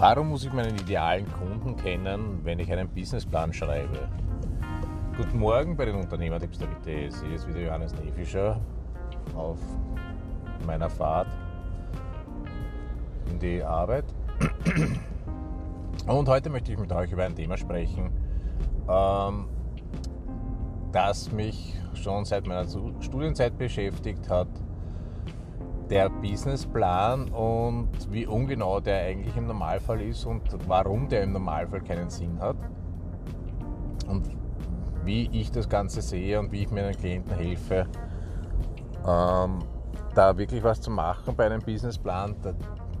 Warum muss ich meinen idealen Kunden kennen, wenn ich einen Businessplan schreibe? Guten Morgen bei den Unternehmertipps der WTS. Hier ist wieder Johannes Nefischer auf meiner Fahrt in die Arbeit. Und heute möchte ich mit euch über ein Thema sprechen, ähm, das mich schon seit meiner Studienzeit beschäftigt hat der Businessplan und wie ungenau der eigentlich im Normalfall ist und warum der im Normalfall keinen Sinn hat und wie ich das Ganze sehe und wie ich meinen Klienten helfe, ähm, da wirklich was zu machen bei einem Businessplan,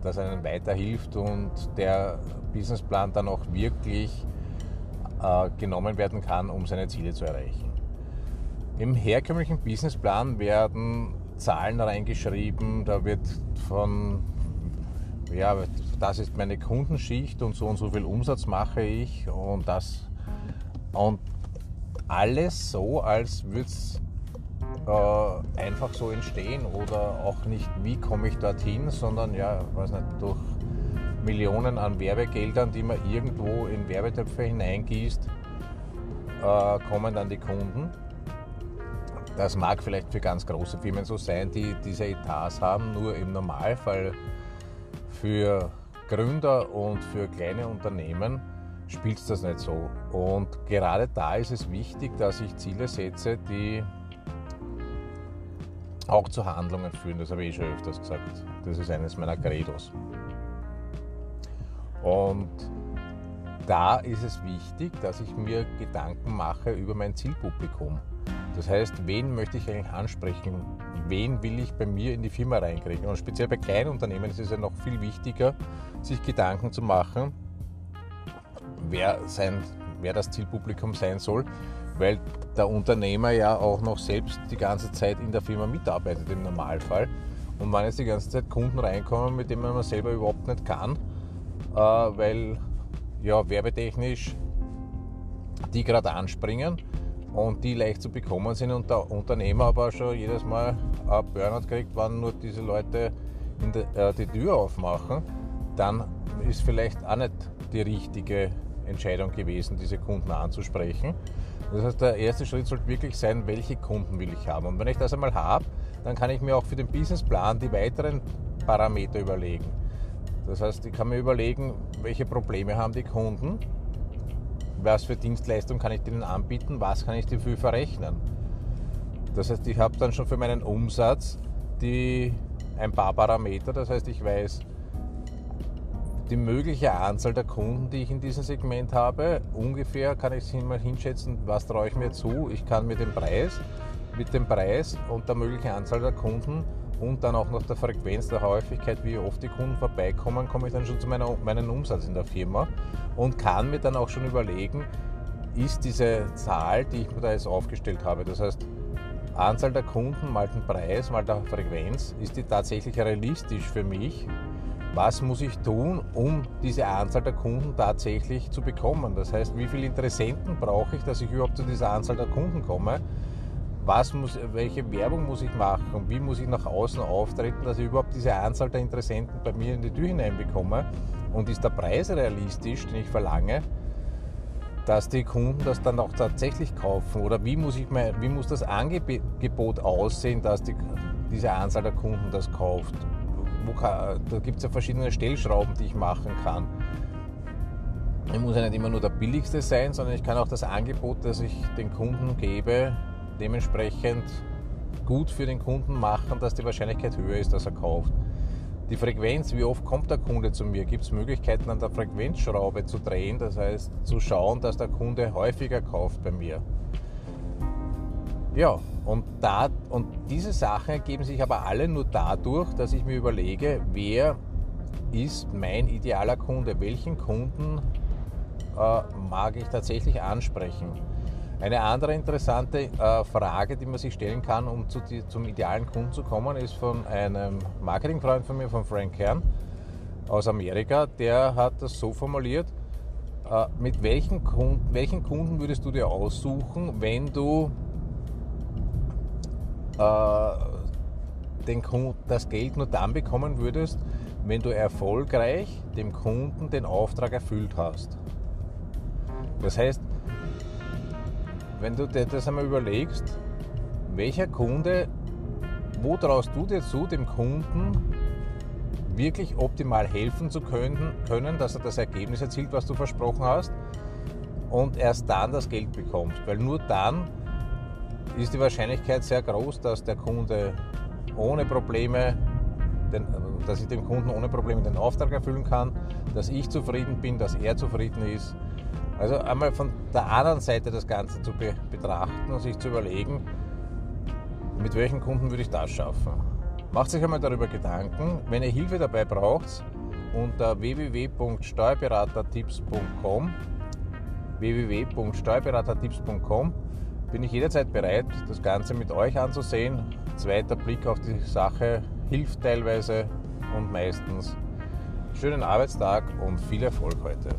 das einem weiterhilft und der Businessplan dann auch wirklich äh, genommen werden kann, um seine Ziele zu erreichen. Im herkömmlichen Businessplan werden Zahlen reingeschrieben, da wird von, ja, das ist meine Kundenschicht und so und so viel Umsatz mache ich und das und alles so, als würde es äh, einfach so entstehen oder auch nicht, wie komme ich dorthin, sondern ja, weiß nicht, durch Millionen an Werbegeldern, die man irgendwo in Werbetöpfe hineingießt, äh, kommen dann die Kunden. Das mag vielleicht für ganz große Firmen so sein, die diese Etats haben, nur im Normalfall für Gründer und für kleine Unternehmen spielt es das nicht so. Und gerade da ist es wichtig, dass ich Ziele setze, die auch zu Handlungen führen. Das habe ich eh schon öfters gesagt. Das ist eines meiner Credos. Und da ist es wichtig, dass ich mir Gedanken mache über mein Zielpublikum. Das heißt, wen möchte ich eigentlich ansprechen? Wen will ich bei mir in die Firma reinkriegen? Und speziell bei kleinen Unternehmen ist es ja noch viel wichtiger, sich Gedanken zu machen, wer, sein, wer das Zielpublikum sein soll, weil der Unternehmer ja auch noch selbst die ganze Zeit in der Firma mitarbeitet im Normalfall. Und wenn jetzt die ganze Zeit Kunden reinkommen, mit denen man selber überhaupt nicht kann, äh, weil ja werbetechnisch die gerade anspringen, und die leicht zu bekommen sind und der Unternehmer aber schon jedes Mal ein Burnout kriegt, wann nur diese Leute de, äh, die Tür aufmachen, dann ist vielleicht auch nicht die richtige Entscheidung gewesen, diese Kunden anzusprechen. Das heißt, der erste Schritt sollte wirklich sein, welche Kunden will ich haben. Und wenn ich das einmal habe, dann kann ich mir auch für den Businessplan die weiteren Parameter überlegen. Das heißt, ich kann mir überlegen, welche Probleme haben die Kunden was für Dienstleistung kann ich denen anbieten, was kann ich dafür verrechnen. Das heißt, ich habe dann schon für meinen Umsatz die, ein paar Parameter, das heißt, ich weiß die mögliche Anzahl der Kunden, die ich in diesem Segment habe. Ungefähr kann ich mal hinschätzen, was traue ich mir zu. Ich kann mir den Preis, mit dem Preis und der möglichen Anzahl der Kunden und dann auch noch der Frequenz, der Häufigkeit, wie oft die Kunden vorbeikommen, komme ich dann schon zu meiner, meinem Umsatz in der Firma und kann mir dann auch schon überlegen, ist diese Zahl, die ich mir da jetzt aufgestellt habe, das heißt Anzahl der Kunden mal den Preis mal der Frequenz, ist die tatsächlich realistisch für mich? Was muss ich tun, um diese Anzahl der Kunden tatsächlich zu bekommen? Das heißt, wie viele Interessenten brauche ich, dass ich überhaupt zu dieser Anzahl der Kunden komme? Was muss, welche Werbung muss ich machen wie muss ich nach außen auftreten, dass ich überhaupt diese Anzahl der Interessenten bei mir in die Tür hineinbekomme und ist der Preis realistisch, den ich verlange, dass die Kunden das dann auch tatsächlich kaufen oder wie muss, ich mein, wie muss das Angebot aussehen, dass die, diese Anzahl der Kunden das kauft. Kann, da gibt es ja verschiedene Stellschrauben, die ich machen kann. Ich muss ja nicht immer nur der billigste sein, sondern ich kann auch das Angebot, das ich den Kunden gebe, dementsprechend gut für den Kunden machen, dass die Wahrscheinlichkeit höher ist, dass er kauft. Die Frequenz, wie oft kommt der Kunde zu mir? Gibt es Möglichkeiten an der Frequenzschraube zu drehen, das heißt zu schauen, dass der Kunde häufiger kauft bei mir? Ja, und, da, und diese Sachen ergeben sich aber alle nur dadurch, dass ich mir überlege, wer ist mein idealer Kunde? Welchen Kunden äh, mag ich tatsächlich ansprechen? Eine andere interessante äh, Frage, die man sich stellen kann, um zu, die, zum idealen Kunden zu kommen, ist von einem Marketingfreund von mir, von Frank Kern aus Amerika. Der hat das so formuliert, äh, mit welchen Kunden, welchen Kunden würdest du dir aussuchen, wenn du äh, den, das Geld nur dann bekommen würdest, wenn du erfolgreich dem Kunden den Auftrag erfüllt hast. Das heißt, wenn du dir das einmal überlegst, welcher Kunde, wo traust du dir zu, dem Kunden wirklich optimal helfen zu können, können, dass er das Ergebnis erzielt, was du versprochen hast, und erst dann das Geld bekommst. Weil nur dann ist die Wahrscheinlichkeit sehr groß, dass der Kunde ohne Probleme, den, dass ich dem Kunden ohne Probleme den Auftrag erfüllen kann, dass ich zufrieden bin, dass er zufrieden ist. Also einmal von der anderen Seite das Ganze zu be betrachten und sich zu überlegen, mit welchen Kunden würde ich das schaffen. Macht sich einmal darüber Gedanken. Wenn ihr Hilfe dabei braucht, unter www.steuerberatertipps.com www.steuerberatertipps.com bin ich jederzeit bereit, das Ganze mit euch anzusehen. Zweiter Blick auf die Sache hilft teilweise und meistens. Schönen Arbeitstag und viel Erfolg heute.